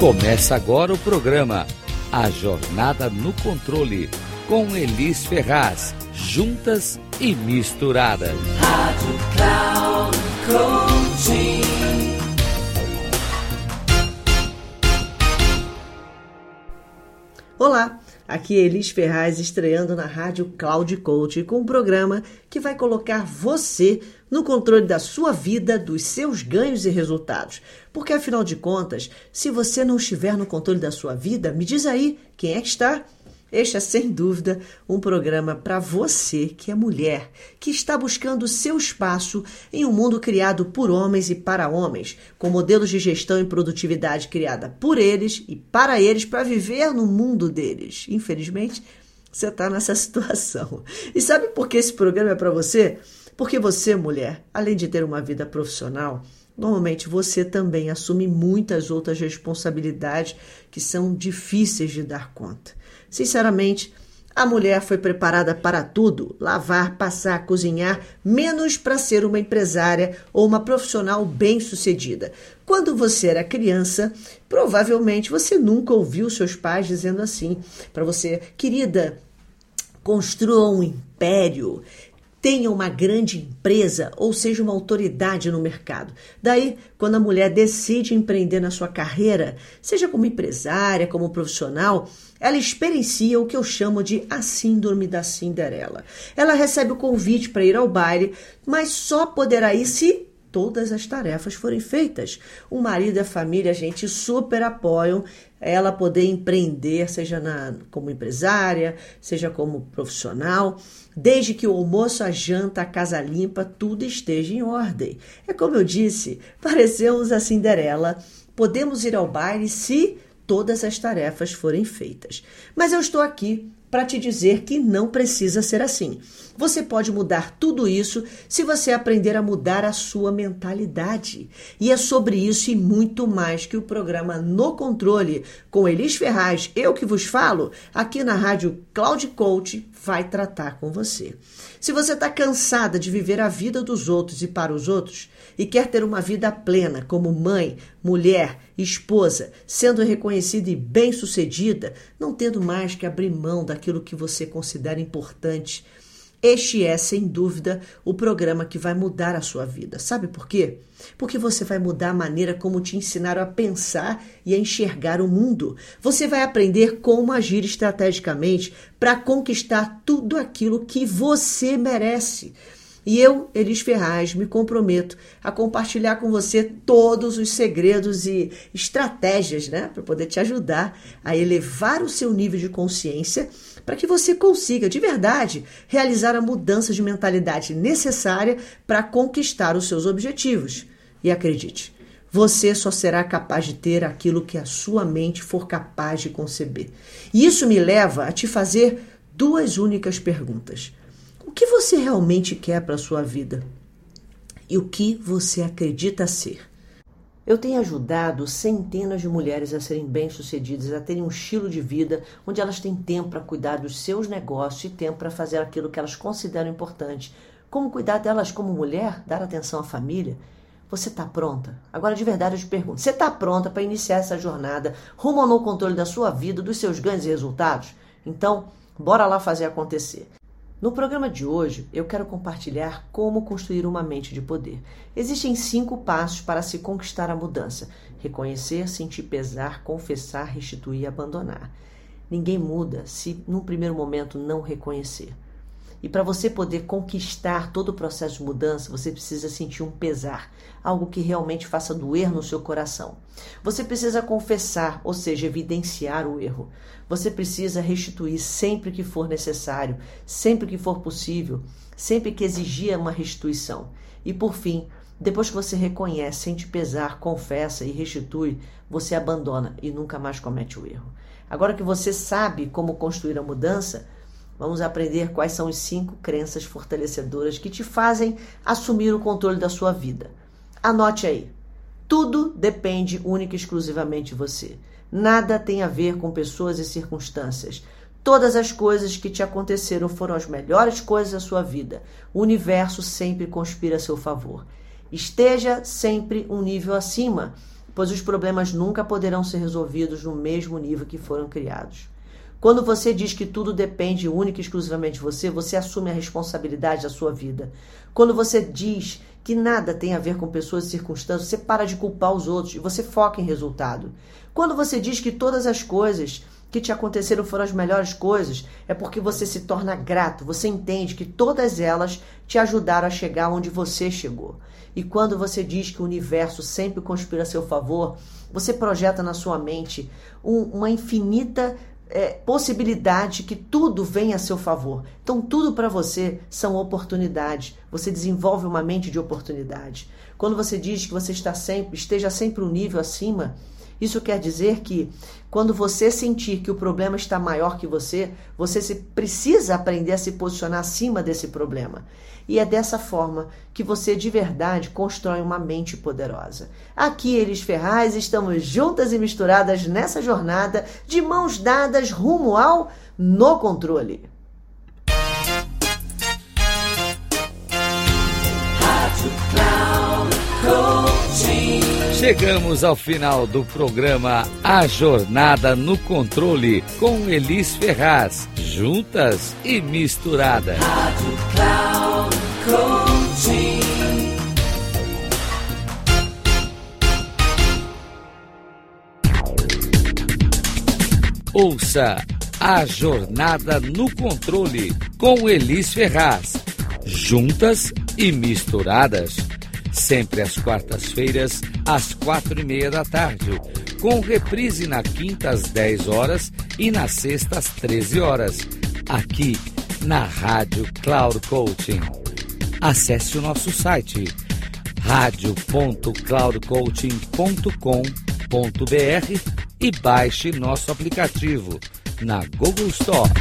Começa agora o programa A Jornada no Controle com Elis Ferraz, juntas e misturadas. Rádio Cloud Coaching. Olá, aqui é Elis Ferraz estreando na Rádio Cloud Coach com um programa que vai colocar você no controle da sua vida, dos seus ganhos e resultados. Porque afinal de contas, se você não estiver no controle da sua vida, me diz aí quem é que está? Este é sem dúvida um programa para você que é mulher, que está buscando seu espaço em um mundo criado por homens e para homens, com modelos de gestão e produtividade criada por eles e para eles para viver no mundo deles. Infelizmente, você está nessa situação. E sabe por que esse programa é para você? Porque você, mulher, além de ter uma vida profissional, normalmente você também assume muitas outras responsabilidades que são difíceis de dar conta. Sinceramente, a mulher foi preparada para tudo: lavar, passar, cozinhar, menos para ser uma empresária ou uma profissional bem-sucedida. Quando você era criança, provavelmente você nunca ouviu seus pais dizendo assim para você, querida, construa um império tenha uma grande empresa ou seja uma autoridade no mercado. Daí, quando a mulher decide empreender na sua carreira, seja como empresária, como profissional, ela experiencia o que eu chamo de a síndrome da Cinderela. Ela recebe o convite para ir ao baile, mas só poderá ir se todas as tarefas forem feitas. O marido e a família, a gente, super apoiam ela poder empreender, seja na, como empresária, seja como profissional, desde que o almoço, a janta, a casa limpa, tudo esteja em ordem. É como eu disse, parecemos a Cinderela. Podemos ir ao baile se todas as tarefas forem feitas. Mas eu estou aqui para te dizer que não precisa ser assim. Você pode mudar tudo isso se você aprender a mudar a sua mentalidade. E é sobre isso e muito mais que o programa No Controle, com Elis Ferraz, eu que vos falo, aqui na Rádio Cloud Coach, vai tratar com você. Se você está cansada de viver a vida dos outros e para os outros, e quer ter uma vida plena como mãe, mulher, esposa, sendo reconhecida e bem-sucedida, não tendo mais que abrir mão daquilo que você considera importante, este é, sem dúvida, o programa que vai mudar a sua vida. Sabe por quê? Porque você vai mudar a maneira como te ensinaram a pensar e a enxergar o mundo. Você vai aprender como agir estrategicamente para conquistar tudo aquilo que você merece. E eu, Elis Ferraz, me comprometo a compartilhar com você todos os segredos e estratégias, né, para poder te ajudar a elevar o seu nível de consciência, para que você consiga, de verdade, realizar a mudança de mentalidade necessária para conquistar os seus objetivos. E acredite, você só será capaz de ter aquilo que a sua mente for capaz de conceber. E isso me leva a te fazer duas únicas perguntas. O que você realmente quer para a sua vida? E o que você acredita ser? Eu tenho ajudado centenas de mulheres a serem bem-sucedidas, a terem um estilo de vida onde elas têm tempo para cuidar dos seus negócios e tempo para fazer aquilo que elas consideram importante. Como cuidar delas como mulher, dar atenção à família. Você está pronta? Agora, de verdade, eu te pergunto: você está pronta para iniciar essa jornada rumo ao no controle da sua vida, dos seus ganhos e resultados? Então, bora lá fazer acontecer. No programa de hoje, eu quero compartilhar como construir uma mente de poder. Existem cinco passos para se conquistar a mudança: reconhecer, sentir pesar, confessar, restituir e abandonar. Ninguém muda se, num primeiro momento, não reconhecer. E para você poder conquistar todo o processo de mudança, você precisa sentir um pesar, algo que realmente faça doer no seu coração. Você precisa confessar, ou seja, evidenciar o erro. Você precisa restituir sempre que for necessário, sempre que for possível, sempre que exigir uma restituição. E por fim, depois que você reconhece, sente pesar, confessa e restitui, você abandona e nunca mais comete o erro. Agora que você sabe como construir a mudança, Vamos aprender quais são as cinco crenças fortalecedoras que te fazem assumir o controle da sua vida. Anote aí. Tudo depende única e exclusivamente de você. Nada tem a ver com pessoas e circunstâncias. Todas as coisas que te aconteceram foram as melhores coisas da sua vida. O universo sempre conspira a seu favor. Esteja sempre um nível acima pois os problemas nunca poderão ser resolvidos no mesmo nível que foram criados. Quando você diz que tudo depende única e exclusivamente de você, você assume a responsabilidade da sua vida. Quando você diz que nada tem a ver com pessoas e circunstâncias, você para de culpar os outros e você foca em resultado. Quando você diz que todas as coisas que te aconteceram foram as melhores coisas, é porque você se torna grato, você entende que todas elas te ajudaram a chegar onde você chegou. E quando você diz que o universo sempre conspira a seu favor, você projeta na sua mente um, uma infinita é, possibilidade que tudo venha a seu favor. Então, tudo para você são oportunidades. Você desenvolve uma mente de oportunidade. Quando você diz que você está sempre, esteja sempre um nível acima, isso quer dizer que quando você sentir que o problema está maior que você, você se, precisa aprender a se posicionar acima desse problema. E é dessa forma que você de verdade constrói uma mente poderosa. Aqui, Elis Ferraz, estamos juntas e misturadas nessa jornada, de mãos dadas rumo ao No Controle. Chegamos ao final do programa A Jornada no Controle com Elis Ferraz, juntas e misturadas. Rádio Cloud Coaching. Ouça A Jornada no Controle com Elis Ferraz, juntas e misturadas sempre às quartas-feiras, às quatro e meia da tarde, com reprise na quinta às 10 horas e na sexta às 13 horas, aqui na Rádio Cloud Coaching. Acesse o nosso site radio.cloudcoaching.com.br e baixe nosso aplicativo na Google Store